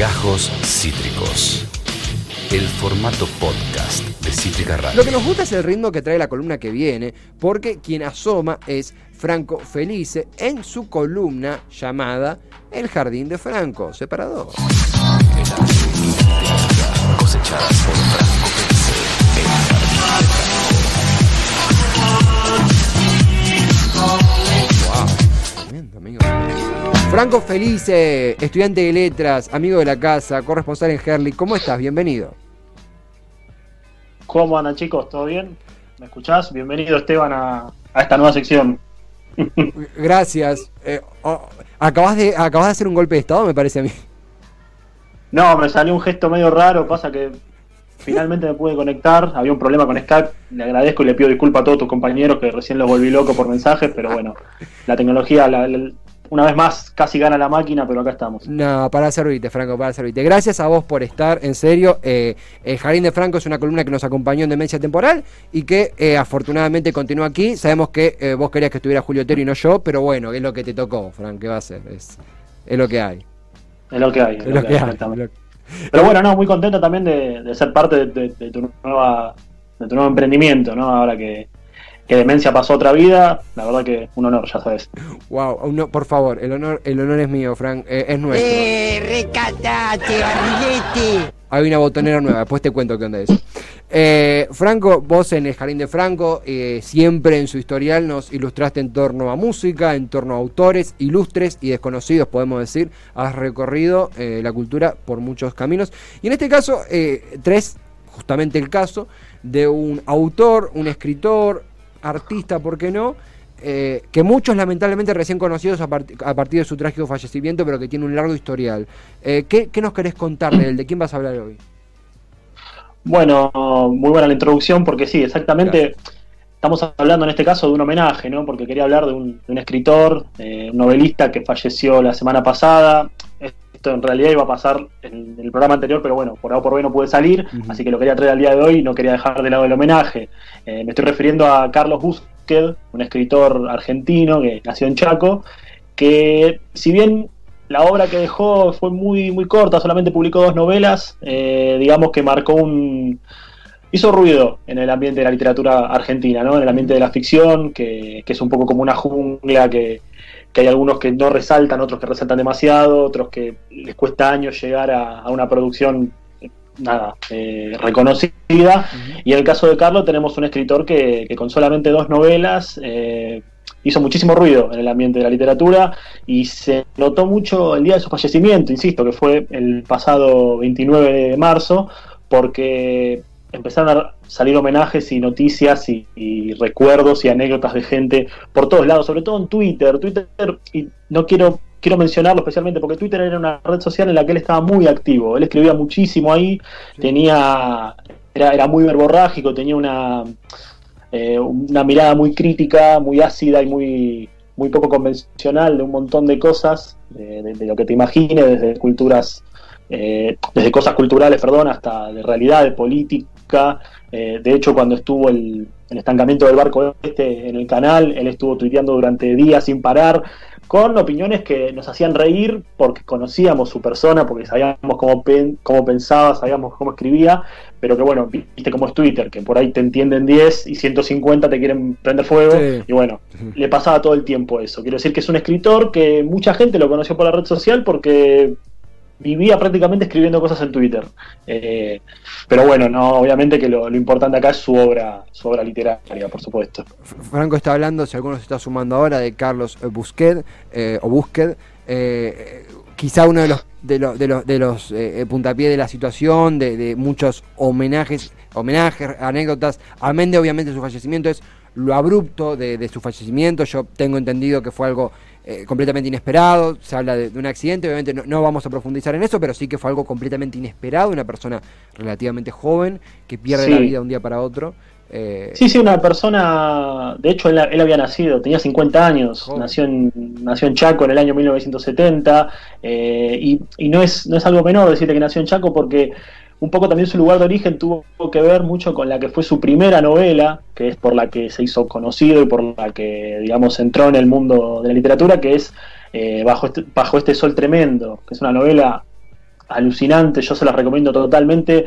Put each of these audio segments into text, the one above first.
Gajos Cítricos. El formato podcast de Cítrica Radio. Lo que nos gusta es el ritmo que trae la columna que viene, porque quien asoma es Franco Felice en su columna llamada El Jardín de Franco, separado. Cosechadas por Franco Felice. El Jardín Wow, tremendo, amigo. Franco Felice, estudiante de letras, amigo de la casa, corresponsal en Herley. ¿Cómo estás? Bienvenido. ¿Cómo andan chicos? ¿Todo bien? ¿Me escuchás? Bienvenido Esteban a, a esta nueva sección. Gracias. Eh, oh, acabas, de, acabas de hacer un golpe de estado, me parece a mí. No, me salió un gesto medio raro, pasa que finalmente me pude conectar, había un problema con Skype, le agradezco y le pido disculpas a todos tus compañeros que recién los volví loco por mensajes, pero bueno, la tecnología la- la- una vez más casi gana la máquina, pero acá estamos. No, para servirte, Franco, para servirte. Gracias a vos por estar, en serio. Eh, el Jardín de Franco es una columna que nos acompañó en Demencia Temporal y que eh, afortunadamente continúa aquí. Sabemos que eh, vos querías que estuviera Julio Otero y no yo, pero bueno, es lo que te tocó, Frank, ¿qué va a ser? Es, es lo que hay. Es lo que hay. es lo que hay. exactamente. Lo- Pero bueno, no, muy contento también de, de ser parte de, de- de tu nueva, de tu nuevo emprendimiento, ¿no? Ahora que, que Demencia pasó otra vida, la verdad que un honor, ya sabes. Wow, no, por favor, el honor, el honor es mío, Frank, eh, es nuestro. ¡Eh, recatate, barrilete! Hay una botonera nueva, después te cuento qué onda es. Eh, Franco, vos en el Jardín de Franco, eh, siempre en su historial nos ilustraste en torno a música, en torno a autores ilustres y desconocidos, podemos decir. Has recorrido eh, la cultura por muchos caminos. Y en este caso, eh, tres, justamente el caso de un autor, un escritor, artista, ¿por qué no? Eh, que muchos lamentablemente recién conocidos a, part- a partir de su trágico fallecimiento, pero que tiene un largo historial. Eh, ¿qué, qué nos querés contar de él? ¿De quién vas a hablar hoy? Bueno, muy buena la introducción porque sí, exactamente estamos hablando en este caso de un homenaje, ¿no? Porque quería hablar de un, de un escritor, eh, un novelista que falleció la semana pasada. Esto en realidad iba a pasar en el programa anterior, pero bueno, por A o por B no pude salir, así que lo quería traer al día de hoy y no quería dejar de lado el homenaje. Eh, me estoy refiriendo a Carlos Busquet, un escritor argentino que nació en Chaco, que si bien la obra que dejó fue muy, muy corta, solamente publicó dos novelas, eh, digamos que marcó un... hizo ruido en el ambiente de la literatura argentina, ¿no? En el ambiente de la ficción, que, que es un poco como una jungla que, que hay algunos que no resaltan, otros que resaltan demasiado, otros que les cuesta años llegar a, a una producción nada eh, reconocida. Y en el caso de Carlos tenemos un escritor que, que con solamente dos novelas eh, hizo muchísimo ruido en el ambiente de la literatura y se notó mucho el día de su fallecimiento, insisto, que fue el pasado 29 de marzo, porque empezaron a salir homenajes y noticias y, y recuerdos y anécdotas de gente por todos lados, sobre todo en Twitter. Twitter, y no quiero, quiero mencionarlo especialmente porque Twitter era una red social en la que él estaba muy activo. Él escribía muchísimo ahí, tenía era, era muy verborrágico, tenía una, eh, una mirada muy crítica, muy ácida y muy, muy poco convencional de un montón de cosas, de, de- de lo que te imagines, desde culturas, eh, desde cosas culturales, perdón, hasta de realidad, de política. Eh, de hecho, cuando estuvo el, el estancamiento del barco este en el canal, él estuvo tuiteando durante días sin parar, con opiniones que nos hacían reír porque conocíamos su persona, porque sabíamos cómo, pen- cómo pensaba, sabíamos cómo escribía, pero que bueno, viste cómo es Twitter, que por ahí te entienden 10 y 150 te quieren prender fuego, Sí. y bueno, le pasaba todo el tiempo eso. Quiero decir que es un escritor que mucha gente lo conoció por la red social porque vivía prácticamente escribiendo cosas en Twitter. Eh, pero bueno, no, obviamente que lo, lo importante acá es su obra, su obra literaria, por supuesto. Franco está hablando, si alguno se está sumando ahora, de Carlos Busquet, eh, o Busquet, eh, quizá uno de los de los de los, de los puntapiés de la situación, de, de muchos homenajes, homenajes, anécdotas, amén de obviamente su fallecimiento, es lo abrupto de, de su fallecimiento. Yo tengo entendido que fue algo eh, completamente inesperado, se habla de, de un accidente, obviamente no, no vamos a profundizar en eso, pero sí que fue algo completamente inesperado, una persona relativamente joven que pierde Sí. la vida de un día para otro. eh, Sí, sí, una persona, de hecho él, él había nacido, tenía 50 años, nació en, nació en Chaco en el año 1970, eh, y, y no, es, no es algo menor decirte que nació en Chaco porque un poco también su lugar de origen tuvo que ver mucho con la que fue su primera novela, que es por la que se hizo conocido y por la que, digamos, entró en el mundo de la literatura, que es eh, Bajo, este, Bajo este Sol Tremendo, que es una novela alucinantes, yo se las recomiendo totalmente.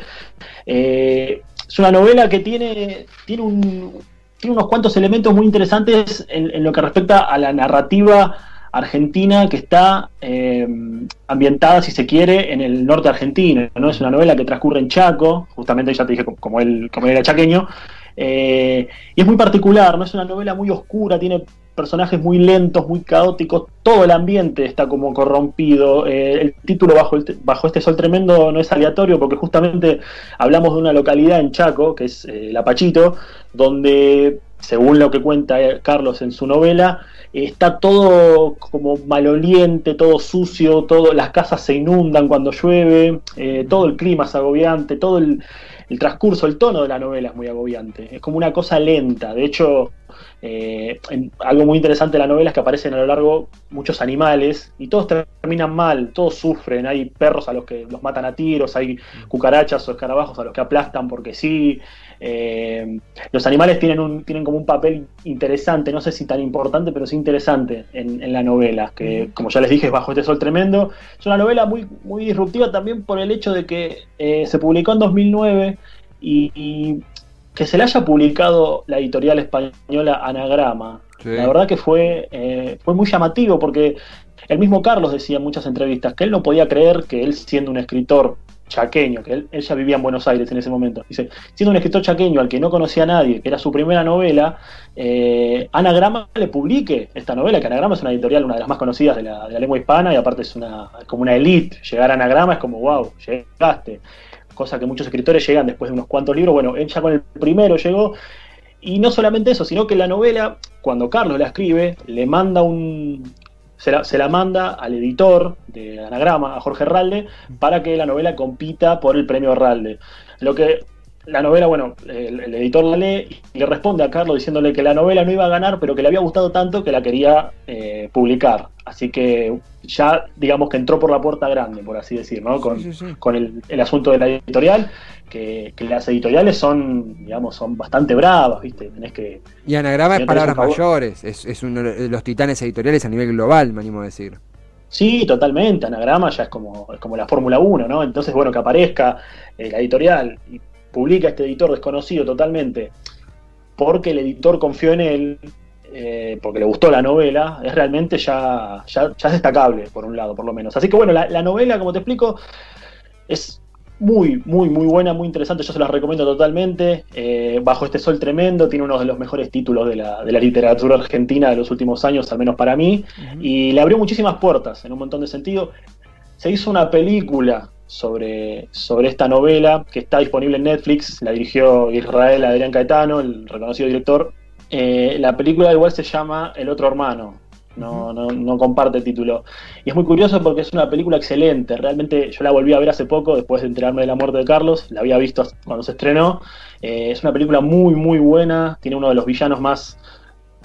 Eh, es una novela que tiene, tiene, un, tiene unos cuantos elementos muy interesantes en, lo que respecta a la narrativa argentina que está eh, ambientada, si se quiere, en el norte argentino. ¿no? Es una novela que transcurre en Chaco, justamente ya te dije como él, como él era chaqueño, eh, y es muy particular, no es una novela muy oscura, tiene personajes muy lentos, muy caóticos, todo el ambiente está como corrompido. Eh, el título bajo, bajo este sol tremendo no es aleatorio porque justamente hablamos de una localidad en Chaco, que es eh, La Pachito, donde, según lo que cuenta Carlos en su novela, está todo como maloliente, todo sucio, todo, las casas se inundan cuando llueve, todo el clima es agobiante, todo el, el transcurso, el tono de la novela es muy agobiante. Es como una cosa lenta. De hecho, eh, algo muy interesante de la novela es que aparecen a lo largo muchos animales y todos terminan mal, todos sufren. Hay perros a los que los matan a tiros, hay cucarachas o escarabajos a los que aplastan porque sí. Eh, los animales tienen, un, tienen como un papel interesante, no sé si tan importante, pero sí interesante en, la novela, que como ya les dije es Bajo este Sol Tremendo. Es una novela muy, muy disruptiva también por el hecho de que eh, se publicó en 2009 y que se le haya publicado la editorial española Anagrama, la verdad que fue, eh, fue muy llamativo porque el mismo Carlos decía en muchas entrevistas que él no podía creer que él siendo un escritor chaqueño, que él, ya vivía en Buenos Aires en ese momento, dice, siendo un escritor chaqueño al que no conocía a nadie, que era su primera novela, eh, Anagrama le publique esta novela, que Anagrama es una editorial, una de las más conocidas de la, de la lengua hispana y aparte es, una, como una elite, llegar a Anagrama es como, wow, llegaste cosa que muchos escritores llegan después de unos cuantos libros. Bueno, él ya con el primero llegó. Y no solamente eso, sino que la novela, cuando Carlos la escribe, le manda un. Se la, manda al editor de Anagrama, a Jorge Ralde, para que la novela compita por el premio Ralde. Lo que la novela, bueno, el, editor la lee y le responde a Carlos diciéndole que la novela no iba a ganar, pero que le había gustado tanto que la quería eh, publicar. Así que ya, digamos que entró por la puerta grande, por así decir, ¿no? Con, con el, asunto de la editorial, que, las editoriales son, digamos, son bastante bravas, ¿viste? Tenés que. Y Anagrama es palabras mayores, es, es uno de los titanes editoriales a nivel global, me animo a decir. Sí, totalmente. Anagrama ya es como, es como la Fórmula 1, ¿no? Entonces, bueno, que aparezca eh, la editorial y publica este editor desconocido totalmente porque el editor confió en él, eh, porque le gustó la novela, es realmente ya, ya, es destacable, por un lado, por lo menos. Así que bueno, la, novela, como te explico, es muy, muy, muy buena, muy interesante, yo se la recomiendo totalmente. Eh, Bajo este sol tremendo, tiene uno de los mejores títulos de la, de la literatura argentina de los últimos años, al menos para mí, y le abrió muchísimas puertas en un montón de sentidos. Se hizo una película sobre, sobre esta novela que está disponible en Netflix, la dirigió Israel Adrián Caetano, el reconocido director. Eh, la película igual se llama El otro hermano, no, no, no, comparte el título. Y es muy curioso porque es una película excelente, realmente yo la volví a ver hace poco, después de enterarme de la muerte de Carlos, la había visto cuando se estrenó. Eh, es una película muy, muy buena, tiene uno de los villanos más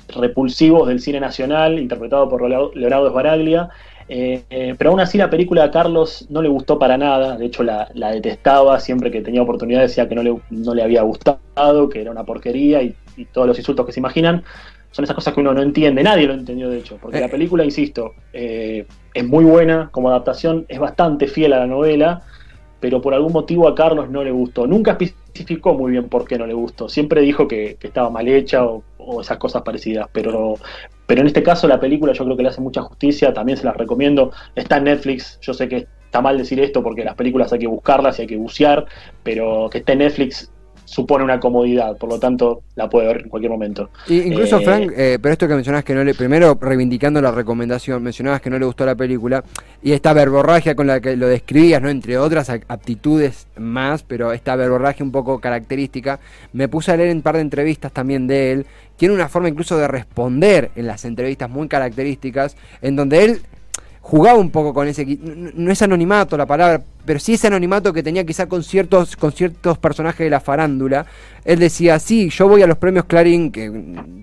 repulsivos del cine nacional, interpretado por Leonardo Sbaraglia, eh, eh, pero aún así la película a Carlos no le gustó para nada, de hecho la, detestaba, siempre que tenía oportunidad decía que no le, no le había gustado, que era una porquería y, todos los insultos que se imaginan. Son esas cosas que uno no entiende, nadie lo entendió de hecho, porque la eh. película, insisto, es muy buena como adaptación, es bastante fiel a la novela, pero por algún motivo a Carlos no le gustó. Nunca especificó muy bien por qué no le gustó. Siempre dijo que, estaba mal hecha o, esas cosas parecidas, pero, pero en este caso la película yo creo que le hace mucha justicia, también se las recomiendo. Está en Netflix, yo sé que está mal decir esto porque las películas hay que buscarlas y hay que bucear, pero que esté en Netflix supone una comodidad, por lo tanto la puede ver en cualquier momento. incluso eh, Frank, eh, pero esto que mencionabas que no le, primero reivindicando la recomendación, mencionabas que no le gustó la película y esta verborragia con la que lo describías, no entre otras aptitudes más, pero esta verborragia un poco característica, me puse a leer un par de entrevistas también de él, tiene una forma incluso de responder en las entrevistas muy características, en donde él jugaba un poco con ese no es anonimato la palabra pero sí ese anonimato que tenía quizá con ciertos con ciertos personajes de la farándula él decía sí yo voy a los premios Clarín que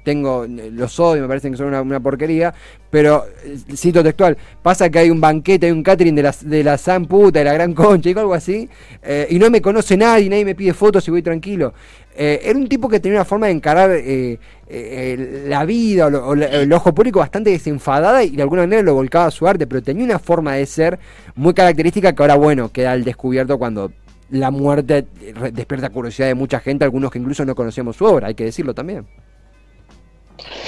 tengo los odio me parecen que son una, porquería pero eh, cito textual pasa que hay un banquete hay un catering de la de la San Puta de la Gran Concha y algo así eh, y no me conoce nadie nadie me pide fotos y voy tranquilo eh, era un tipo que tenía una forma de encarar la vida o, el ojo público bastante desenfadada y de alguna manera lo volcaba a su arte, pero tenía una forma de ser muy característica que ahora, bueno, queda al descubierto cuando la muerte despierta curiosidad de mucha gente, algunos que incluso no conocíamos su obra, hay que decirlo también.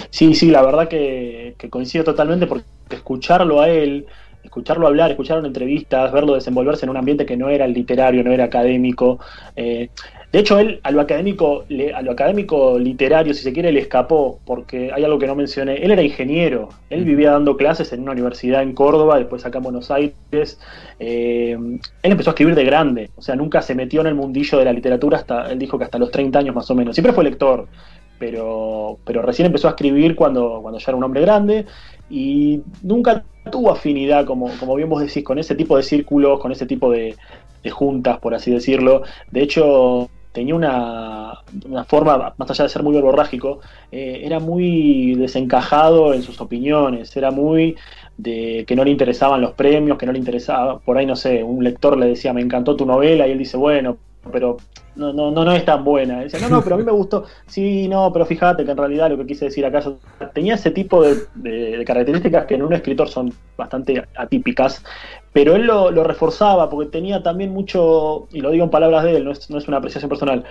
Sí, sí, la verdad que, que coincido totalmente porque escucharlo a él, escucarlo hablar, escuchar en entrevistas, verlo desenvolverse en un ambiente que no era literario, no era académico. Eh, de hecho, él a lo académico, a lo académico literario, si se quiere, le escapó, porque hay algo que no mencioné. Él era ingeniero, él vivía dando clases en una universidad en Córdoba, después acá en Buenos Aires. Eh, él empezó a escribir de grande, o sea, nunca se metió en el mundillo de la literatura hasta, él dijo que hasta los 30 años más o menos. Siempre fue lector, pero, pero recién empezó a escribir cuando, cuando ya era un hombre grande y nunca tuvo afinidad, como, como bien vos decís, con ese tipo de círculos, con ese tipo de, juntas, por así decirlo. De hecho, tenía una, forma, más allá de ser muy verborrágico, eh, era muy desencajado en sus opiniones, era muy de que no le interesaban los premios, que no le interesaba, por ahí no sé, un lector le decía, me encantó tu novela, y él dice, bueno, pero no, no, no, no es tan buena. Dice, no, no, pero a mí me gustó. Sí, no, pero fíjate que en realidad lo que quise decir acá tenía ese tipo de, características que en un escritor son bastante atípicas, pero él lo, reforzaba porque tenía también mucho, y lo digo en palabras de él, no es, no es una apreciación personal,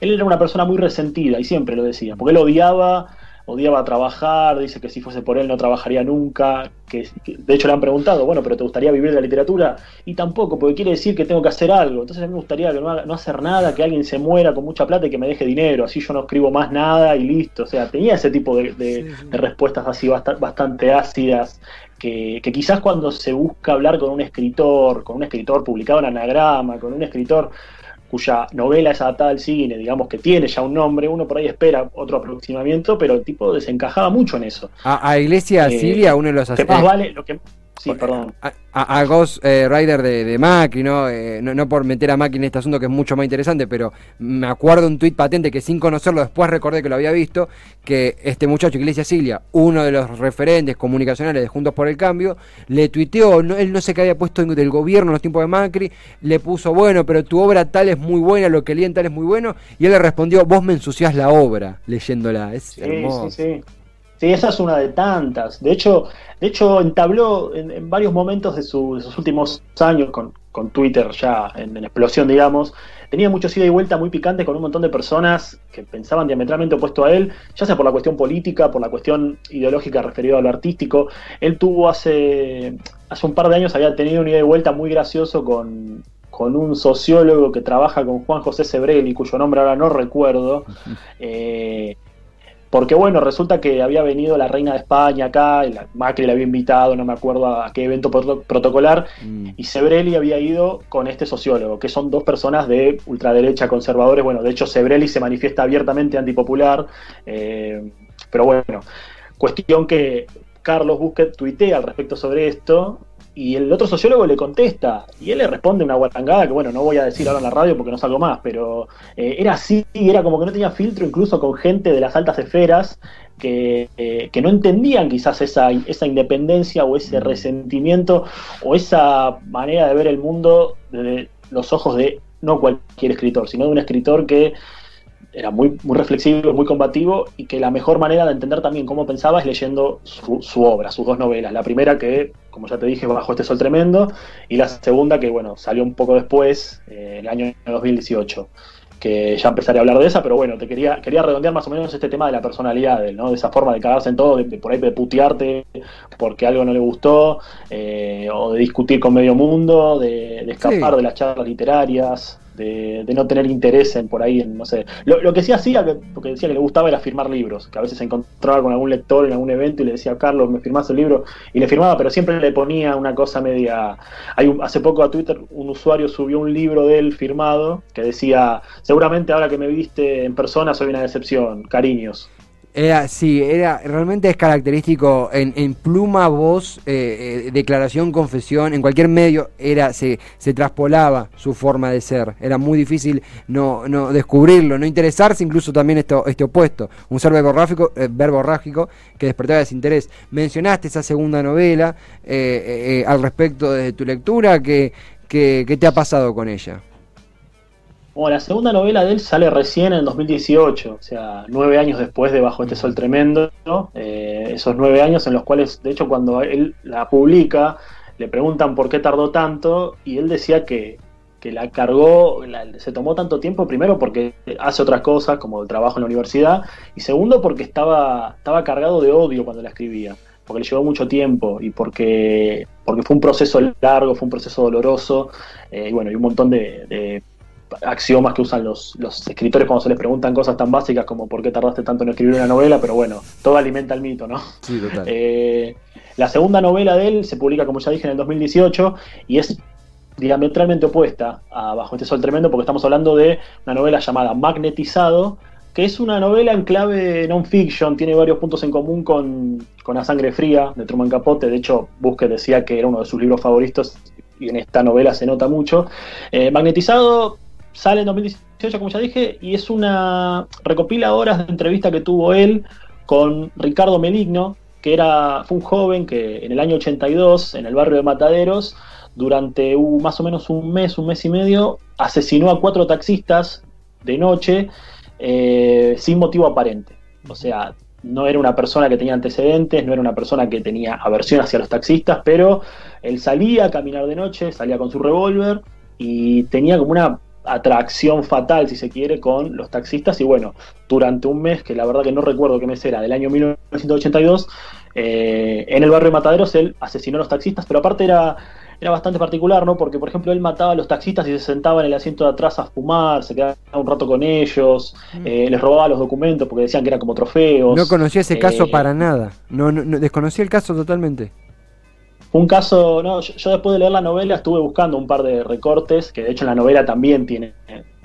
él era una persona muy resentida y siempre lo decía, porque él odiaba odiaba trabajar, dice que si fuese por él no trabajaría nunca, que, de hecho le han preguntado, bueno, pero ¿te gustaría vivir de la literatura? Y tampoco, porque quiere decir que tengo que hacer algo, entonces a mí me gustaría que no, no hacer nada, que alguien se muera con mucha plata y que me deje dinero, así yo no escribo más nada y listo, o sea, tenía ese tipo de, respuestas así bastante, ácidas, que, que, quizás cuando se busca hablar con un escritor, con un escritor publicado en anagrama, con un escritor cuya novela es adaptada al cine, digamos que tiene ya un nombre, uno por ahí espera otro aproximamiento, pero el tipo desencajaba mucho en eso. A, Iglesia eh, Silvia, uno de los... Que más vale, lo que, Sí, perdón. A, Ghost eh, Rider de, de Macri, eh, ¿no? ¿no? por meter a Macri en este asunto que es mucho más interesante, pero me acuerdo un tuit patente que sin conocerlo después recordé que lo había visto, que este muchacho Iglesia Silvia, uno de los referentes comunicacionales de Juntos por el Cambio, le tuiteó, no, él no sé qué había puesto del gobierno en los tiempos de Macri, le puso, bueno, pero tu obra tal es muy buena, lo que leen tal es muy bueno, y él le respondió, vos me ensuciás la obra leyéndola, es hermoso. Sí, sí. Sí, esa es una de tantas. De hecho, de hecho entabló en, varios momentos de, sus últimos años con, Twitter ya en, explosión, digamos. Tenía muchos ida y vuelta muy picante con un montón de personas que pensaban diametralmente opuesto a él, ya sea por la cuestión política, por la cuestión ideológica referida a lo artístico. Él tuvo hace, hace un par de años, había tenido un ida y vuelta muy gracioso con, con un sociólogo que trabaja con Juan José Sebrelli, cuyo nombre ahora no recuerdo. Eh, porque bueno, resulta que había venido la reina de España acá, y la, Macri le había invitado, no me acuerdo a, qué evento protocolar, mm. y Sebrelli había ido con este sociólogo, que son dos personas de ultraderecha conservadores. Bueno, de hecho Sebrelli se manifiesta abiertamente antipopular, eh, pero bueno, cuestión que Carlos Busquet tuitea al respecto sobre esto, y el otro sociólogo le contesta, y él le responde una guatangada que, bueno, no voy a decir ahora en la radio porque no salgo más, pero eh, era así, era como que no tenía filtro incluso con gente de las altas esferas que, eh, que no entendían quizás esa, esa independencia o ese mm. resentimiento o esa manera de ver el mundo desde los ojos de no cualquier escritor, sino de un escritor que era muy, muy reflexivo, muy combativo y que la mejor manera de entender también cómo pensaba es leyendo su, obra, sus dos novelas. La primera que, como ya te dije, Bajo este sol tremendo y la segunda que, bueno, salió un poco después, eh, el año 2018 que ya empezaré a hablar de esa, pero bueno, te quería, quería redondear más o menos este tema de la personalidad, de, ¿no? de esa forma de cagarse en todo, de, por ahí de putearte porque algo no le gustó, eh, o de discutir con medio mundo, de, escapar de las charlas literarias, de, no tener interés en por ahí, en, no sé. Lo, que sí hacía, que, porque decía que le gustaba era firmar libros, que a veces se encontraba con algún lector en algún evento y le decía, Carlos, me firmás el libro, y le firmaba, pero siempre le ponía una cosa media... Hay hace poco a Twitter un usuario subió un libro de él firmado que decía, seguramente ahora que me viste en persona soy una decepción, cariños. Era, sí, era, realmente es característico en, pluma, voz, eh, eh, declaración, confesión, en cualquier medio era, se, se traspolaba su forma de ser. Era muy difícil no, no descubrirlo, no interesarse, incluso también esto, este opuesto, un ser verborrágico, eh, verborrágico que despertaba desinterés. Mencionaste esa segunda novela al respecto de tu lectura, ¿qué, qué, qué te ha pasado con ella? Bueno, la segunda novela de él sale recién en 2018, o sea, nueve años después de Bajo este Sol Tremendo. Eh, esos nueve años en los cuales, de hecho, cuando él la publica, le preguntan por qué tardó tanto, y él decía que, que la cargó, se tomó tanto tiempo, primero porque hace otras cosas, como el trabajo en la universidad, y segundo porque estaba, estaba cargado de odio cuando la escribía, porque le llevó mucho tiempo y porque, porque fue un proceso largo, fue un proceso doloroso, eh, y bueno, y un montón de axiomas que usan los, los escritores cuando se les preguntan cosas tan básicas como por qué tardaste tanto en escribir una novela, pero bueno, todo alimenta el mito, ¿no? Sí, total. Eh, la segunda novela de él se publica, como ya dije, en el 2018 y es diametralmente opuesta a Bajo este Sol Tremendo porque estamos hablando de una novela llamada Magnetizado, que es una novela en clave non-fiction, tiene varios puntos en común con, con A Sangre Fría de Truman Capote, de hecho Busque decía que era uno de sus libros favoritos y en esta novela se nota mucho. Eh, Magnetizado sale en 2018, como ya dije, y es una recopila horas de entrevista que tuvo él con Ricardo Meligno, que era, fue un joven que en el año 82, en el barrio de Mataderos, durante más o menos un mes, un mes y medio, asesinó a cuatro taxistas de noche eh, sin motivo aparente. O sea, no era una persona que tenía antecedentes, no era una persona que tenía aversión hacia los taxistas, pero él salía a caminar de noche, salía con su revólver y tenía como una atracción fatal, si se quiere, con los taxistas. Y bueno, durante un mes, que la verdad que no recuerdo qué mes era, del año 1982, eh, en el barrio de Mataderos él asesinó a los taxistas, pero aparte era, era bastante particular, ¿no? Porque, por ejemplo, él mataba a los taxistas y se sentaba en el asiento de atrás a fumar, se quedaba un rato con ellos, eh, les robaba los documentos porque decían que eran como trofeos. No conocía ese caso Eh, para nada. No, no, no- desconocía el caso totalmente. Un caso, no, yo, yo después de leer la novela estuve buscando un par de recortes, que de hecho en la novela también tiene,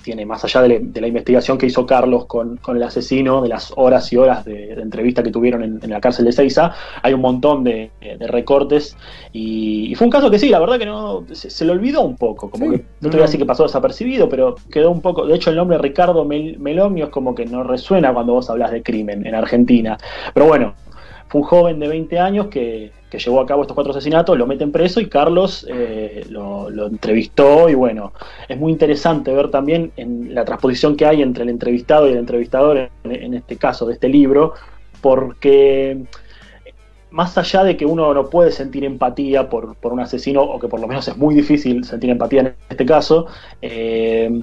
tiene más allá de, la- de la investigación que hizo Carlos con, con el asesino, de las horas y horas de, de entrevista que tuvieron en, en la cárcel de Seiza, hay un montón de, de recortes y, y fue un caso que sí, la verdad que no, se, se le olvidó un poco, como Sí, que no te voy a decir que pasó desapercibido, pero quedó un poco, de hecho el nombre Ricardo Mel- Melonio es como que no resuena cuando vos hablas de crimen en Argentina, pero bueno, fue un joven de 20 años que, que llevó a cabo estos cuatro asesinatos, lo meten preso y Carlos eh, lo, entrevistó y bueno, es muy interesante ver también en la transposición que hay entre el entrevistado y el entrevistador en, en este caso de este libro, porque más allá de que uno no puede sentir empatía por, por un asesino, o que por lo menos es muy difícil sentir empatía en este caso, eh,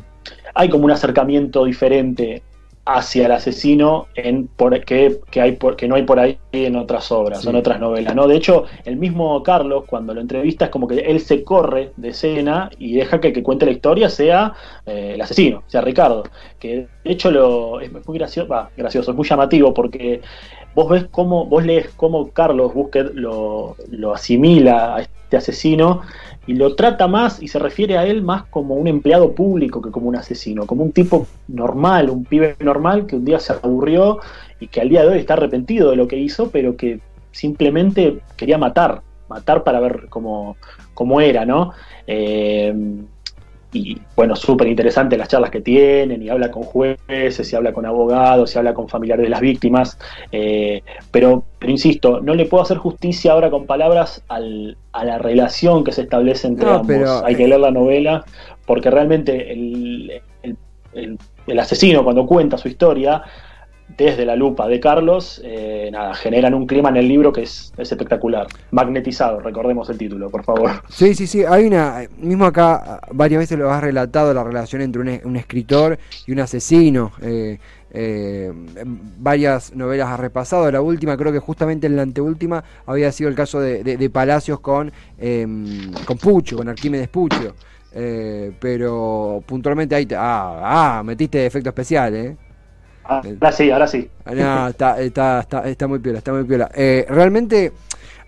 hay como un acercamiento diferente hacia el asesino en por, que, que, hay por, que no hay por ahí en otras obras, Sí. en otras novelas. ¿no? De hecho, el mismo Carlos, cuando lo entrevista, es como que él se corre de escena y deja que el que cuente la historia sea eh, el asesino, sea Ricardo. Que de hecho lo, es muy gracioso, gracioso, es muy llamativo porque vos ves cómo, vos lees cómo Carlos Busquet lo, lo asimila a este asesino y lo trata más y se refiere a él más como un empleado público que como un asesino, como un tipo normal, un pibe normal que un día se aburrió y que al día de hoy está arrepentido de lo que hizo, pero que simplemente quería matar, matar para ver cómo, cómo era, ¿no? Eh, y bueno, súper interesante las charlas que tienen, y habla con jueces, y habla con abogados, y habla con familiares de las víctimas, eh, pero, pero insisto, no le puedo hacer justicia ahora con palabras al, a la relación que se establece entre No, ambos. pero- Hay que leer la novela, porque realmente el, el- el- el asesino cuando cuenta su historia, desde la lupa de Carlos, eh, nada, generan un clima en el libro que es, es espectacular. Magnetizado, recordemos el título, por favor. Sí, sí, sí. Hay una. Mismo acá, varias veces lo has relatado, la relación entre un, un escritor y un asesino. Eh, eh, varias novelas has repasado. La última, creo que justamente en la anteúltima, había sido el caso de, de- de Palacios con, eh, con Pucho, con Arquímedes Pucho. Eh, pero puntualmente ahí. te- ah, ah, metiste efecto especial, ¿eh? Ahora sí, ahora sí. Ah, No, está, está, está, está muy piola, está muy piola. Eh, realmente,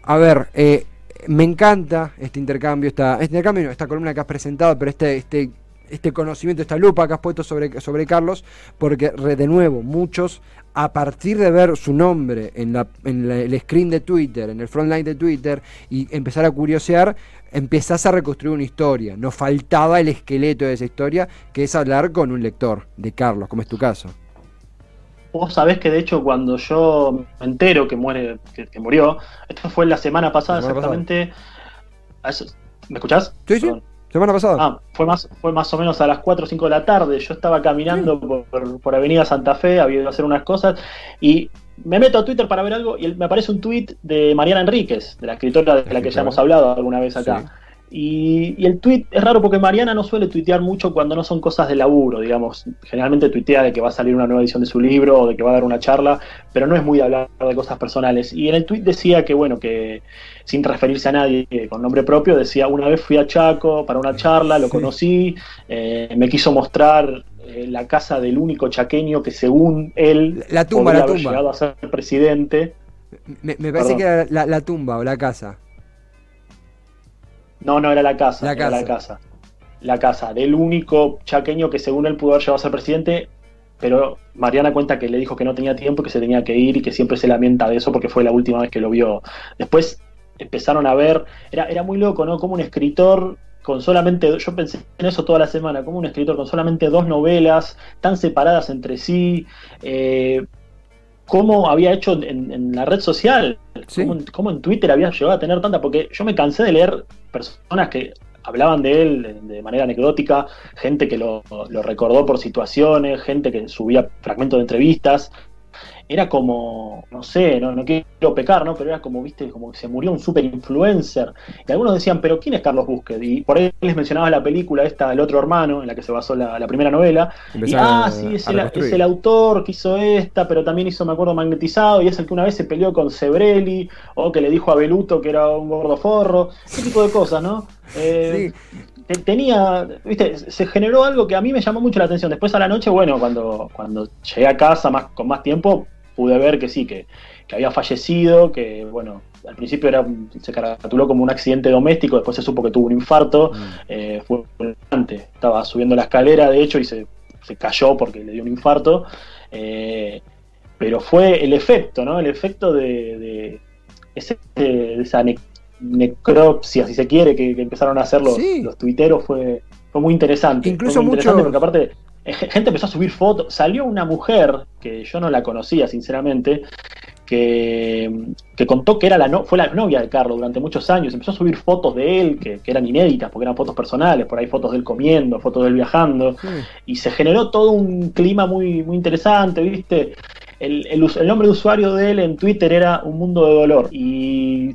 a ver, eh, me encanta este intercambio, esta, este intercambio, esta columna que has presentado, pero este, este, este conocimiento, esta lupa que has puesto sobre, sobre Carlos, porque de nuevo, muchos, a partir de ver su nombre en, la, en el screen de Twitter, en el frontline de Twitter, y empezar a curiosear, empezás a reconstruir una historia. Nos faltaba el esqueleto de esa historia, que es hablar con un lector de Carlos, como es tu caso. Vos sabés que de hecho cuando yo me entero que muere, que, que murió, esto fue la semana pasada La semana exactamente. ¿Me escuchás? Sí, sí. Perdón. Semana pasada. Ah, fue más, fue más o menos a las 4 o 5 de la tarde. Yo estaba caminando por, por Avenida Santa Fe, había ido a hacer unas cosas y me meto a Twitter para ver algo y me aparece un tweet de Mariana Enríquez, de la escritora de la que ya hemos hablado alguna vez acá. Sí. Y, y el tweet es raro porque Mariana no suele tuitear mucho cuando no son cosas de laburo, digamos. Generalmente tuitea de que va a salir una nueva edición de su libro o de que va a dar una charla, pero no es muy de hablar de cosas personales. Y en el tweet decía que, bueno, que sin referirse a nadie con nombre propio, decía, una vez fui a Chaco para una charla, lo Sí. conocí, eh, me quiso mostrar eh, la casa del único chaqueño que según él La tumba, podría la haber tumba. llegado a ser presidente. Me, me parece Perdón. que era la, la tumba o la casa. No, no, era la casa. La era casa. la casa. La casa del único chaqueño que según él pudo haber llegado a ser presidente, pero Mariana cuenta que le dijo que no tenía tiempo, que se tenía que ir y que siempre se lamenta de eso porque fue la última vez que lo vio. Después empezaron a ver, era, era muy loco, ¿no? Como un escritor con solamente, yo pensé en eso toda la semana, como un escritor con solamente dos novelas, tan separadas entre sí, eh, cómo había hecho en, en la red social, Sí. cómo, en- cómo en Twitter había llegado a tener tanta, porque yo me cansé de leer personas que hablaban de él de- de manera anecdótica, gente que lo, lo recordó por situaciones, gente que subía fragmentos de entrevistas. Era como, no sé, no, no quiero pecar, ¿no? Pero era como, viste, como que se murió un super influencer. Y algunos decían, pero ¿quién es Carlos Busquets? Y por ahí les mencionaba la película esta, El otro hermano, en la que se basó la, la primera novela. Y, ah, a- sí, es el, reconstruir. es el autor que hizo esta, pero también hizo, me acuerdo, Magnetizado, y es el que una vez se peleó con Sebrelli, o que le dijo a Beluto que era un gordo forro, ese tipo de cosas, ¿no? Eh, te- tenía, viste, se generó algo que a mí me llamó mucho la atención. Después a la noche, bueno, cuando, cuando llegué a casa más, con más tiempo, pude ver que sí, que, que había fallecido, que bueno, al principio era, se caratuló como un accidente doméstico, después se supo que tuvo un infarto, eh, fue estaba subiendo la escalera de hecho y se, se cayó porque le dio un infarto, eh, pero fue el efecto, ¿no? El efecto de, de ese- de esa ne- necropsia, si se quiere, que, que empezaron a hacer los, Sí. los tuiteros fue, fue muy interesante. Incluso Fue muy interesante muchos- porque aparte eh, gente empezó a subir fotos, salió una mujer que yo no la conocía sinceramente, que, que contó que era la no, fue la novia de Carlos durante muchos años, empezó a subir fotos de él que, que eran inéditas, porque eran fotos personales, por ahí fotos de él comiendo, fotos de él viajando, Sí. y se generó todo un clima muy, muy interesante, ¿viste? El, el el nombre de usuario de él en Twitter era Un Mundo de Dolor, y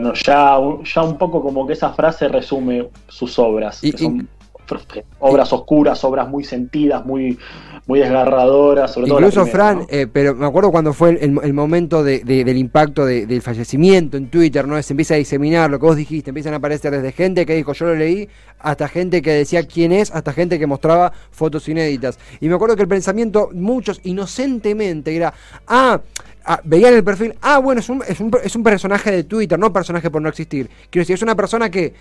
bueno, ya, ya un poco como que esa frase resume sus obras, Y- que son y- obras oscuras, obras muy sentidas, muy, muy desgarradoras, sobre todo Incluso, primera, Fran, ¿no? eh, pero me acuerdo cuando fue el, el momento de- de- del impacto de- del fallecimiento en Twitter, ¿no? Se empieza a diseminar lo que vos dijiste, empiezan a aparecer desde gente que dijo yo lo leí, hasta gente que decía quién es, hasta gente que mostraba fotos inéditas. Y me acuerdo que el pensamiento, muchos inocentemente, era, ah, ah, veían el perfil, ah, bueno, es un, es, un, personaje de Twitter, no personaje por no existir. Quiero decir, es una persona que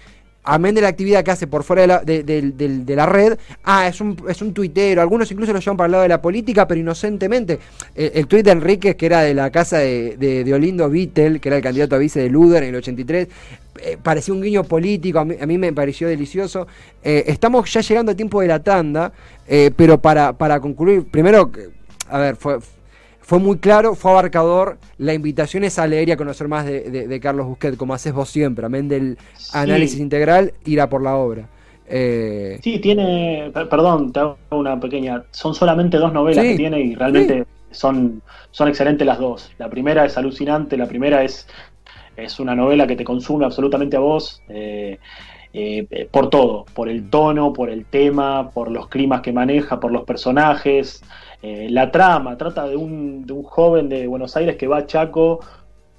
amén de la actividad que hace por fuera de la, de, de- la red, ah, es un, es un tuitero, algunos incluso lo llevan para el lado de la política, pero inocentemente. Eh, el tuit de Enríquez, que era de la casa de, Olindo Vittel, que era el candidato a vice de Luder en el 83, eh, parecía un guiño político, a mí, a mí me pareció delicioso. Eh, estamos ya llegando al tiempo de la tanda, eh, pero para, para concluir, primero, a ver, fue... Fue muy claro, fue abarcador. La invitación es a leer y a conocer más de, de- de Carlos Busquet, como haces vos siempre. Amén del Sí. análisis integral, ir a por la obra. Eh, Sí, tiene, per- perdón, te hago una pequeña, son solamente dos novelas Sí, que tiene y realmente son, son excelentes las dos. La primera es alucinante, la primera es, es una novela que te consume absolutamente a vos, eh, eh, por todo, por el tono, por el tema, por los climas que maneja, por los personajes, eh, la trama, trata de un, de un joven de Buenos Aires que va a Chaco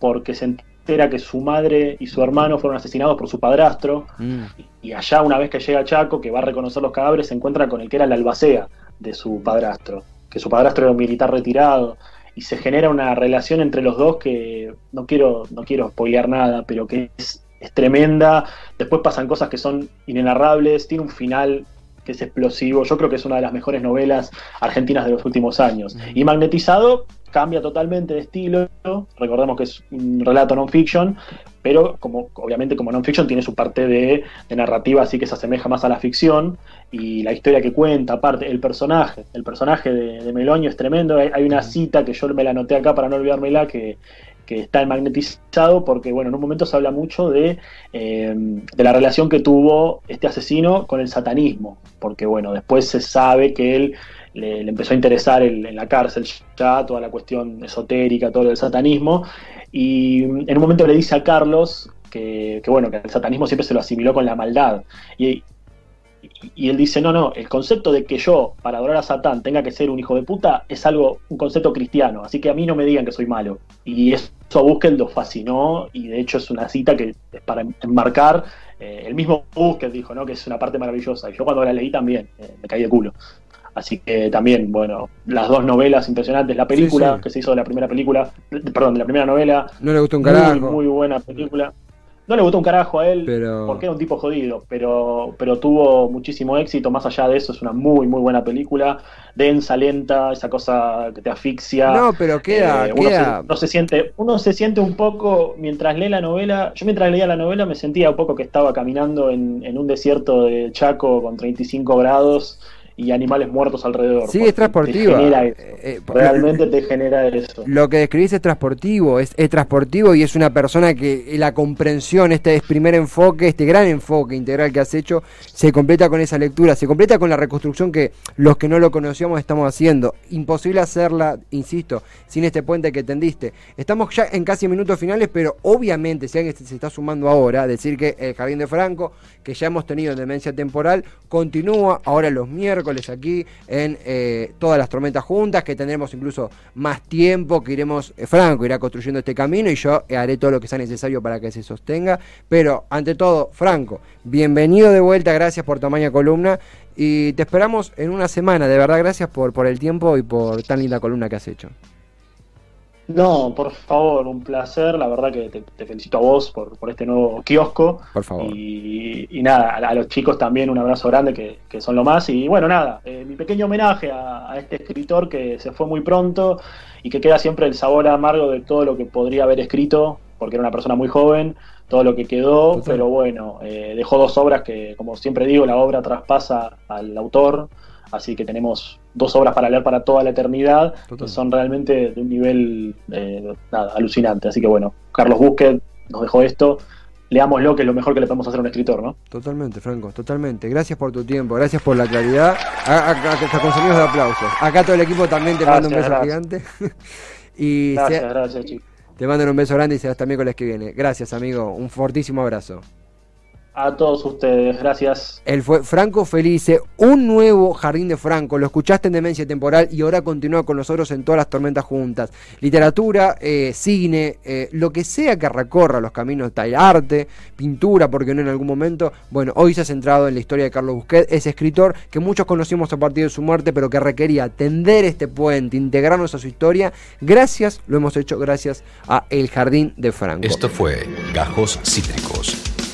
porque se entera que su madre y su hermano fueron asesinados por su padrastro mm, y allá una vez que llega a Chaco, que va a reconocer los cadáveres, se encuentra con el que era el albacea de su padrastro, que su padrastro era un militar retirado, y se genera una relación entre los dos que no quiero, no quiero spoilear nada, pero que es, es tremenda. Después pasan cosas que son inenarrables, tiene un final que es explosivo. Yo creo que es una de las mejores novelas argentinas de los últimos años. Y Magnetizado cambia totalmente de estilo. Recordemos que es un relato non-fiction, pero como obviamente como non-fiction tiene su parte de, de narrativa así que se asemeja más a la ficción y la historia que cuenta, aparte el personaje, el personaje de, de Meloño es tremendo, hay, hay una cita que yo me la anoté acá para no olvidármela que, que está magnetizado porque, bueno, en un momento se habla mucho de, eh, de la relación que tuvo este asesino con el satanismo, porque, bueno, después se sabe que él le, empezó a interesar en la cárcel ya toda la cuestión esotérica, todo el satanismo, y en un momento le dice a Carlos que, que, bueno, que el satanismo siempre se lo asimiló con la maldad. Y, y él dice, no, no, el concepto de que yo, para adorar a Satán, tenga que ser un hijo de puta, es algo, un concepto cristiano, así que a mí no me digan que soy malo. Y eso a Busquets lo fascinó, y de hecho es una cita que es para enmarcar, eh, el mismo Busquets dijo, ¿no? Que es una parte maravillosa, y yo cuando la leí también, eh, me caí de culo. Así que también, bueno, las dos novelas impresionantes, la película que se hizo de la primera película, perdón, de la primera novela. No le gustó un carajo. Muy, muy buena película. No le gustó un carajo a él porque era un tipo jodido, pero, pero tuvo muchísimo éxito. Más allá de eso, es una muy, muy buena película. Densa, lenta, esa cosa que te asfixia. No, pero queda. Eh, uno, Se, siente, uno se siente un poco, mientras lee la novela. Yo, mientras leía la novela, me sentía un poco que estaba caminando en, en un desierto de Chaco con 35 grados y animales muertos alrededor. Sí, es transportiva. Eh, eh, Realmente te genera eso. Lo que describís es transportivo, es, es, transportivo y es una persona que la comprensión, este primer enfoque, este gran enfoque integral que has hecho, se completa con esa lectura, se completa con la reconstrucción que los que no lo conocíamos estamos haciendo. Imposible hacerla, insisto, sin este puente que tendiste. Estamos ya en casi minutos finales, pero obviamente, si alguien se está sumando ahora, decir que el Jardín de Franco, que ya hemos tenido en demencia temporal, continúa ahora los miércoles aquí en eh, todas las tormentas juntas, que tendremos incluso más tiempo, que iremos, eh, Franco irá construyendo este camino y yo haré todo lo que sea necesario para que se sostenga. Pero ante todo, Franco, bienvenido de vuelta, gracias por tamaña columna y te esperamos en una semana. De verdad, gracias por, por el tiempo y por tan linda columna que has hecho. No, por favor, un placer. La verdad que te, felicito a vos por, por, este nuevo kiosco. Por favor. Y, nada, a, los chicos también un abrazo grande que, son lo más. Y bueno, nada, eh, mi pequeño homenaje a, este escritor que se fue muy pronto y que queda siempre el sabor amargo de todo lo que podría haber escrito, porque era una persona muy joven, todo lo que quedó. Pero bueno, eh, dejó dos obras que, como siempre digo, la obra traspasa al autor así que tenemos dos obras para leer para toda la eternidad, que son realmente de un nivel eh, nada, alucinante. Así que bueno, Carlos Busquet nos dejó esto. Leámoslo, que es lo mejor que le podemos hacer a un escritor, ¿no? Totalmente, Franco, totalmente. Gracias por tu tiempo, gracias por la claridad. Hasta conseguimos de aplausos. Acá todo el equipo también te manda un beso gigante. y gracias, gracias, chicos. Te mando un beso grande y será hasta miércoles que viene. Gracias, amigo. Un fortísimo abrazo. A todos ustedes, gracias. Él fue Franco Felice, un nuevo Jardín de Franco. Lo escuchaste en Demencia Temporal y ahora continúa con nosotros en todas las tormentas juntas. Literatura, eh, cine, eh, lo que sea que recorra los caminos del arte, pintura, porque no en algún momento. Bueno, hoy se ha centrado en la historia de Carlos Busquet, ese escritor que muchos conocimos a partir de su muerte, pero que requería tender este puente, integrarnos a su historia. Gracias, lo hemos hecho gracias a El Jardín de Franco. Esto fue Gajos Cítricos.